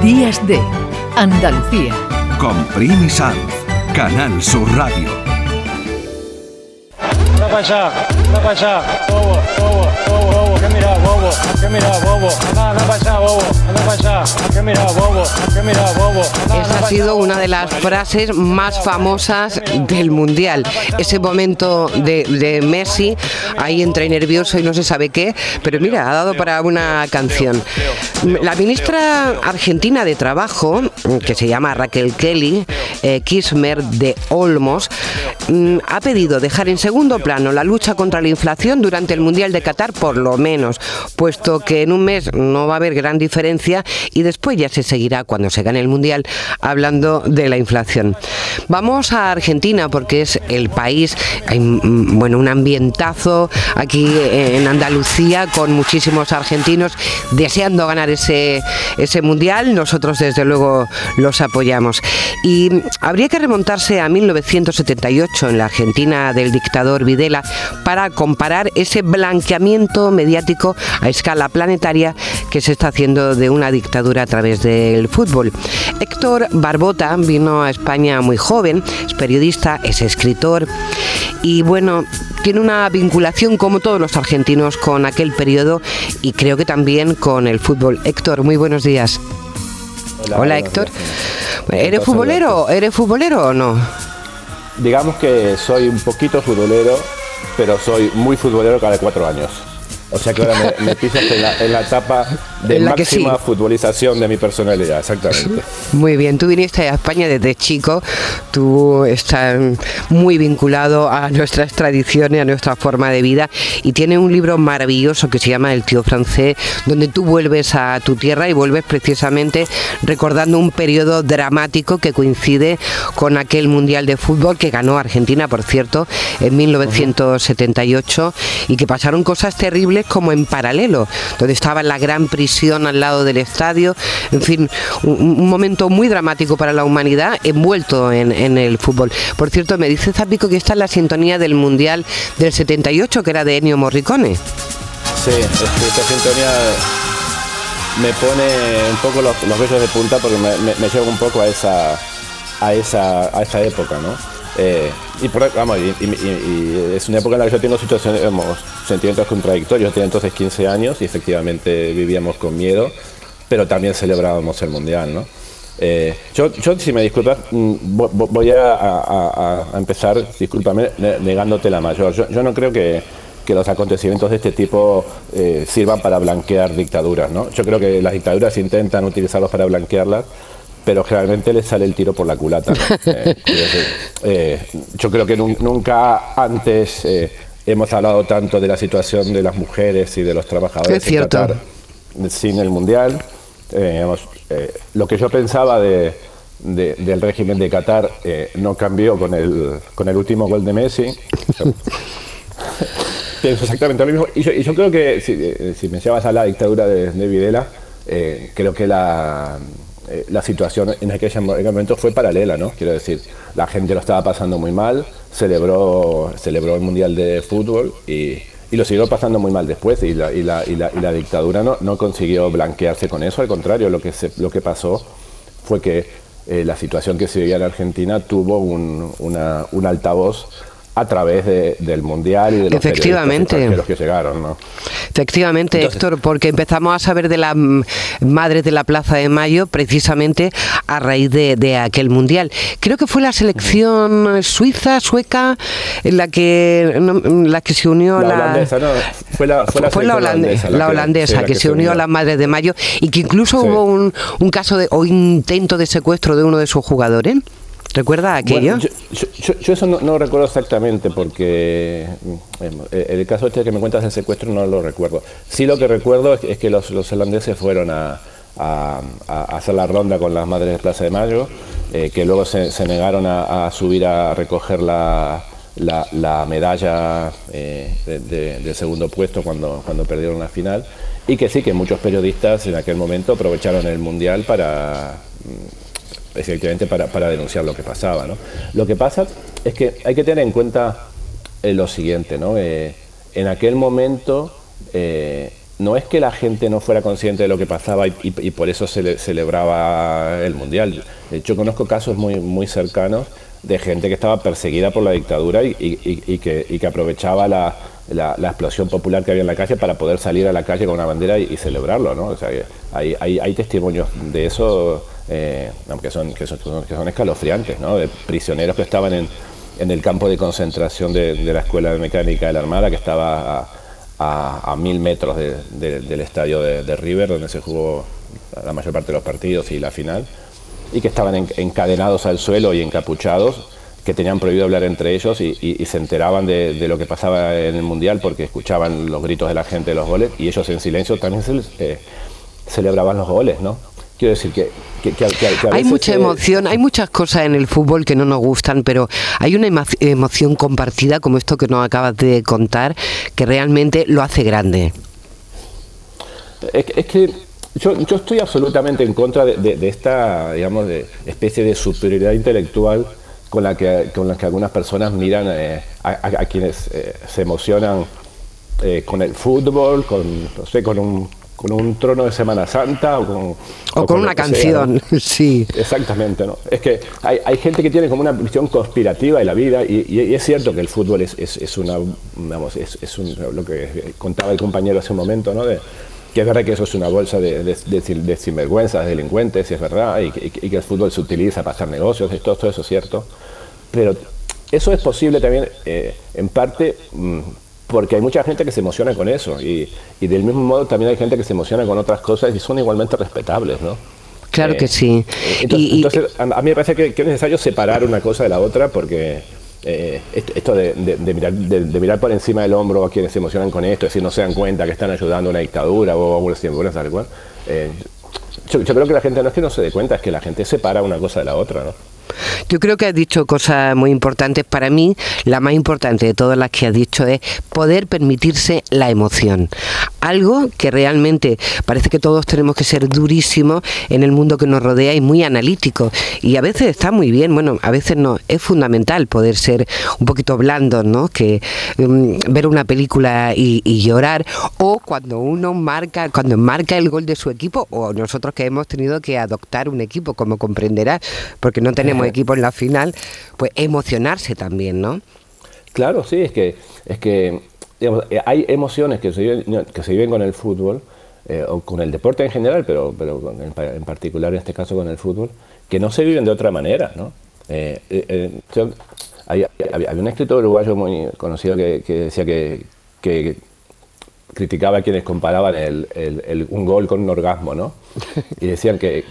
Días de Andalucía. Con Primi Sanz, Canal Sur Radio. Allá, anda para allá, bobo, bobo, bobo, bobo, que mira, bobo, que mira, bobo, anda, anda para allá, bobo, anda para allá, que mira, bobo, que mira, bobo. anda, Esa ha sido una de las frases más famosas del Mundial. Ese momento de, de Messi, ahí entre nervioso y no se sabe qué, pero mira, ha dado para una canción. La ministra argentina de Trabajo, que se llama Raquel Kelly, eh, Kismer de Olmos, mm, ha pedido dejar en segundo plano la lucha contra la inflación durante el Mundial de Qatar, por lo menos, puesto que en un mes no va a haber gran diferencia y después ya se seguirá cuando se gane el Mundial hablando de la inflación. Vamos a Argentina porque es el país, hay mm, bueno, un ambientazo aquí en Andalucía con muchísimos argentinos deseando ganar ese, ese Mundial. Nosotros desde luego los apoyamos. Y habría que remontarse a 1978 en la Argentina del dictador Videla para comparar ese blanqueamiento mediático a escala planetaria que se está haciendo de una dictadura a través del fútbol. Héctor Barbota vino a España muy joven, es periodista, es escritor y bueno, tiene una vinculación como todos los argentinos con aquel periodo y creo que también con el fútbol. Héctor, muy buenos días. Hola, Héctor. días. ¿Eres futbolero? ¿Eres futbolero o no? Digamos que soy un poquito futbolero, pero soy muy futbolero cada cuatro años. O sea que ahora me, me pisas en la, en la etapa de En la que máxima sí. futbolización de mi personalidad, exactamente. Muy bien, tú viniste a España desde chico, tú estás muy vinculado a nuestras tradiciones, a nuestra forma de vida y tiene un libro maravilloso que se llama El tío francés, donde tú vuelves a tu tierra y vuelves precisamente recordando un periodo dramático que coincide con aquel Mundial de Fútbol que ganó Argentina, por cierto, en 1978 y que pasaron cosas terribles como en paralelo, donde estaba la gran prisión al lado del estadio, en fin, un, momento muy dramático para la humanidad envuelto en, el fútbol. Por cierto, me dice Zapico que está en la sintonía del Mundial del 78, que era de Ennio Morricone. Sí, esta sintonía me pone un poco los, vellos de punta porque me, me- un poco a esa, a esa, a esa época, ¿no? Eh, y, por- vamos, y, y- es una época en la que yo tengo situaciones, sentimientos contradictorios. Yo tenía entonces 15 años y efectivamente vivíamos con miedo, pero también celebrábamos el Mundial, ¿no? Eh, yo, si me disculpas, mm, vo- vo- voy a, empezar, discúlpame, ne- negándote la mayor. Yo, yo no creo que, que los acontecimientos de este tipo eh, sirvan para blanquear dictaduras, ¿no? Yo creo que las dictaduras intentan utilizarlos para blanquearlas, pero generalmente les sale el tiro por la culata. ¿no? Eh, decir, eh, yo creo que nun- nunca antes eh, hemos hablado tanto de la situación de las mujeres y de los trabajadores Es cierto. en Qatar sin el mundial. Eh, digamos, eh, lo que yo pensaba de, de- del régimen de Qatar eh, no cambió con el, con el último gol de Messi. Pienso exactamente lo mismo. Y yo, y yo creo que si, si mencionabas a la dictadura de, de Videla, creo que la, eh, la situación en aquel en aquel momento fue paralela, ¿no? Quiero decir, la gente lo estaba pasando muy mal, celebró, celebró el Mundial de Fútbol y, y lo siguió pasando muy mal después y la, y la, y la, y la dictadura no, no consiguió blanquearse con eso, al contrario, lo que, se, lo que pasó fue que eh, la situación que se vivía en Argentina tuvo un, una- un altavoz a través de- del Mundial y de los Efectivamente. extranjeros que llegaron, ¿no? Efectivamente, Entonces- Héctor, porque empezamos a saber de las madres de la Plaza de Mayo precisamente a raíz de, de aquel mundial. Creo que fue la selección suiza, sueca, en la que no, la que se unió La a la holandesa, no, fue la, fue la, fue la, holandesa, la holandesa sí, que, se unió a las madres de Mayo y que incluso Sí. hubo un, un caso de o intento de secuestro de uno de sus jugadores. ¿Recuerda aquello? Bueno, yo, yo- yo- yo eso no, no recuerdo exactamente porque mm, eh, el caso este que me cuentas del secuestro no lo recuerdo. Sí lo que recuerdo es, es que los, los holandeses fueron a, a- a hacer la ronda con las madres de Plaza de Mayo, eh, que luego se, se negaron a, a subir a recoger la, la- la medalla eh, de, de- de segundo puesto cuando, cuando perdieron la final. Y que sí, que muchos periodistas en aquel momento aprovecharon el Mundial para efectivamente para, para denunciar lo que pasaba. ¿no? Lo que pasa es que hay que tener en cuenta eh, lo siguiente, ¿no? Eh, en aquel momento eh, no es que la gente no fuera consciente de lo que pasaba y, por eso se le- celebraba el Mundial. Hecho, conozco casos muy, muy cercanos de gente que estaba perseguida por la dictadura y, y- que, y que aprovechaba la, la- explosión popular que había en la calle para poder salir a la calle con una bandera y, celebrarlo. ¿no? O sea, que hay, hay, hay testimonios de eso eh, aunque son, que, son, que son escalofriantes, ¿no? de prisioneros que estaban en, en el campo de concentración de, de la Escuela de Mecánica de la Armada, que estaba a, a- mil metros de- de- del estadio de, de River, donde se jugó la mayor parte de los partidos y la final, y que estaban en- encadenados al suelo y encapuchados, que tenían prohibido hablar entre ellos y, y- y se enteraban de, de lo que pasaba en el Mundial porque escuchaban los gritos de la gente de los goles y ellos en silencio también se- eh, celebraban los goles, ¿no? Quiero decir que, que- que- que- a Hay mucha eh, emoción, hay muchas cosas en el fútbol que no nos gustan, pero hay una emo- emoción compartida como esto que nos acabas de contar que realmente lo hace grande. Es que, es que yo, yo estoy absolutamente en contra de, de- de esta, digamos, de especie de superioridad intelectual con la que, con la que algunas personas miran eh, a, quienes eh, se emocionan eh, con el fútbol, con, no sé, con un, con un trono de Semana Santa o con, O o con una que sea, ¿no? canción, sí. Exactamente, ¿no? Es que hay, hay gente que tiene como una visión conspirativa de la vida y, y- y es cierto que el fútbol es, es, es una, vamos, es, es un- lo que contaba el compañero hace un momento, ¿no? De, que es verdad que eso es una bolsa de, de, de, de sinvergüenzas, de delincuentes, y es verdad, y, que- y que el fútbol se utiliza para hacer negocios, y todo, todo eso es cierto, pero eso es posible también eh, en parte mm, porque hay mucha gente que se emociona con eso y, y del mismo modo también hay gente que se emociona con otras cosas y son igualmente respetables, ¿no? Claro Eh, que sí. Entonces, Y- y- entonces, a, a mí me parece que, que es necesario separar una cosa de la otra porque eh, esto, de, de- de mirar, por encima del hombro a quienes se emocionan con esto, es decir, no se dan cuenta que están ayudando a una dictadura o a una sinvergüenza, tal cual. eh, yo, yo creo que la gente no es que no se dé cuenta, es que la gente separa una cosa de la otra, ¿no? Yo creo que has dicho cosas muy importantes. Para mí, la más importante de todas las que has dicho es poder permitirse la emoción. Algo que realmente parece que todos tenemos que ser durísimos en el mundo que nos rodea y muy analíticos. Y a veces está muy bien, bueno, a veces no. Es fundamental poder ser un poquito blandos, ¿no? Que mm, ver una película y, y llorar. O cuando uno marca, cuando marca el gol de su equipo, o nosotros que hemos tenido que adoptar un equipo, como comprenderás, porque no tenemos equipo en la final, pues emocionarse también, ¿no? Claro, sí, es que, es que eh, hay emociones que se viven, que se viven con el fútbol, eh, o con el deporte en general, pero, pero en, en particular en este caso con el fútbol, que no se viven de otra manera, ¿no? Eh, yo- un escritor uruguayo muy conocido que, decía que, criticaba a quienes comparaban el- el- el- un gol con un orgasmo, ¿no? Y decían que,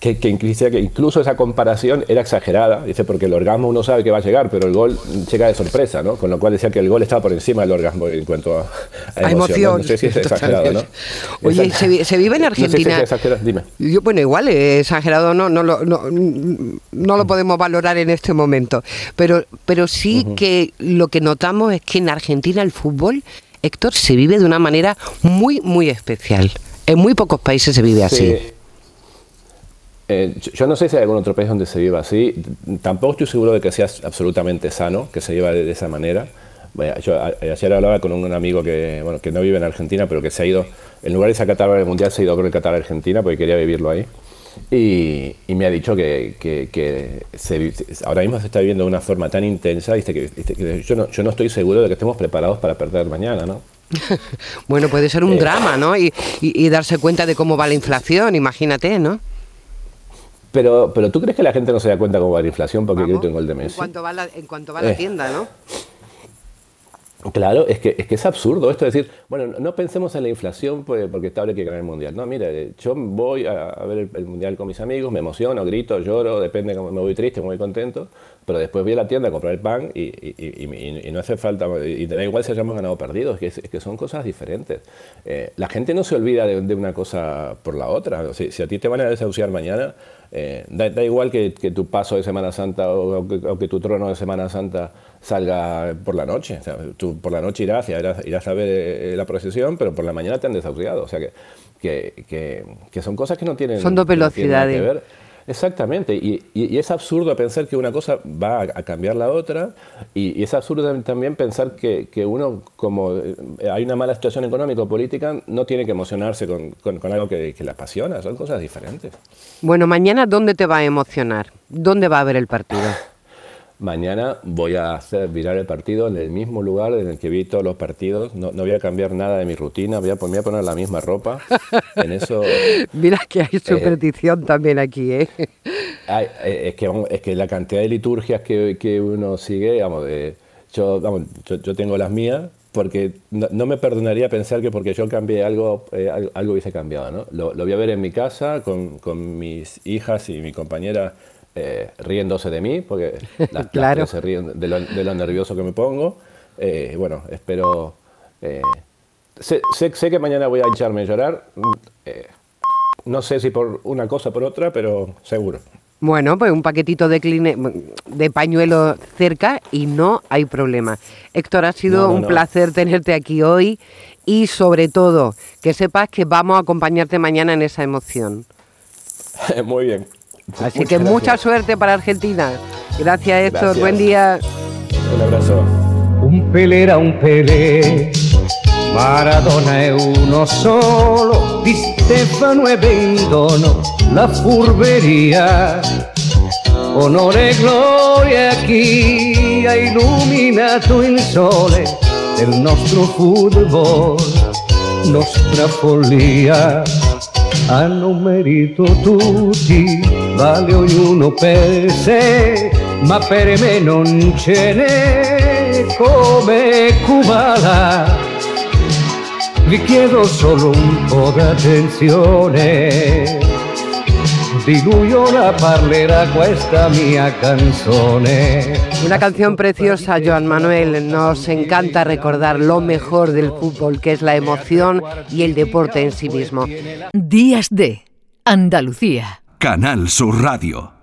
que, que incluso, que incluso esa comparación era exagerada, dice, porque el orgasmo uno sabe que va a llegar, pero el gol llega de sorpresa, ¿no? Con lo cual decía que el gol estaba por encima del orgasmo en cuanto a, a A emoción. ¿no? sé si es exagerado, ¿no? Oye, Exacto. ¿se, se vive en No sé si es Argentina? dime. Yo, bueno, igual eh, exagerado no, no, lo, no, no lo podemos valorar en este momento, pero, pero sí que lo que notamos es que en Argentina el fútbol, Héctor, se vive de una manera muy, muy especial. En muy pocos países se vive así. Eh, yo- no sé si hay algún otro país donde se viva así. Tampoco estoy seguro de que sea absolutamente sano que se lleva de, de esa manera. Bueno, yo a- ayer hablaba con un amigo que, bueno, que no vive en Argentina, pero que se ha ido, en lugar de irse a Qatar el Mundial, se ha ido ver el Qatar a Argentina porque quería vivirlo ahí. Y, y me ha dicho que, que- que se ahora mismo se está viviendo de una forma tan intensa, dice que, que yo, no, yo no estoy seguro de que estemos preparados para perder mañana, ¿no? Bueno, puede ser un Eh. drama, ¿no? Y, y- y darse cuenta de cómo va la inflación, imagínate, ¿no? Pero, pero ¿tú crees que la gente no se da cuenta cómo va la inflación porque grito en gol de en Messi? cuanto va la, en cuanto va a la Eh. tienda, ¿no? Claro, es que, es que es absurdo esto de decir, bueno, no- pensemos en la inflación porque está ahora hay que ganar el mundial. No, mira, eh, yo voy a, ver el, el mundial con mis amigos, me emociono, grito, lloro, depende, cómo me voy triste, me voy contento, pero después voy a la tienda a comprar el pan y, y- y- y- no hace falta, y da igual si hayamos ganado o perdido, es que, es que son cosas diferentes. Eh, la gente no se olvida de, de una cosa por la otra. Si, si a ti te van a desahuciar mañana, eh, da, da igual que, que tu paso de Semana Santa o, o que, o que tu trono de Semana Santa salga por la noche. O sea, tú por la noche irás, irás, irás a ver eh, la procesión, pero por la mañana te han desahuciado. O sea que, que, son cosas que no tienen, Son dos que no tienen que velocidades. ver. Exactamente, y, y- es absurdo pensar que una cosa va a, cambiar la otra, y, es absurdo también pensar que, que uno, como eh, hay una mala situación económica o política, no tiene que emocionarse con, con- con algo que, que le apasiona, son cosas diferentes. Bueno, mañana, ¿dónde te va a emocionar? ¿Dónde va a haber el partido? Mañana voy a hacer virar el partido en el mismo lugar en el que vi todos los partidos, no, no voy a cambiar nada de mi rutina, voy a, voy a poner la misma ropa, en eso... Mira que hay superstición también aquí, ¿eh? Ay, eh, es, que, es que la cantidad de liturgias que, que uno sigue, vamos, eh, yo, vamos, yo, yo tengo las mías, porque no, no me perdonaría pensar que porque yo cambié algo, eh, al- algo hubiese cambiado. ¿no? Lo, lo voy a ver en mi casa con, con mis hijas y mi compañera eh, riéndose de mí, porque las, Claro. se ríen de lo, de lo nervioso que me pongo. Eh, bueno, espero... eh, sé, sé- sé que mañana voy a echarme a llorar. mm, eh, no sé si por una cosa o por otra, pero seguro. Bueno, pues un paquetito de, cline- de pañuelo cerca y no hay problema. Héctor, ha sido No, no, un no. placer tenerte aquí hoy y sobre todo que sepas que vamos a acompañarte mañana en esa emoción. Muy bien. Así Muchas que mucha gracias. suerte para Argentina. Gracias, Héctor. Gracias. Buen día. Un abrazo. Un Pelé era un Pelé, Maradona è uno solo, di Stefano e Bendono la furberia. Onore e gloria a chi ha illuminato il sole del nostro football, nostra follia. Hanno merito tutti, vale ognuno per sé, ma per me non ce n'è come Kubala. Vi chiedo solo un po' d'attenzione, di lui ora parlerà questa mia canzone. Una canción preciosa, Joan Manuel. Nos encanta recordar lo mejor del fútbol, que es la emoción y el deporte en sí mismo. Días de Andalucía. Canal Sur Radio.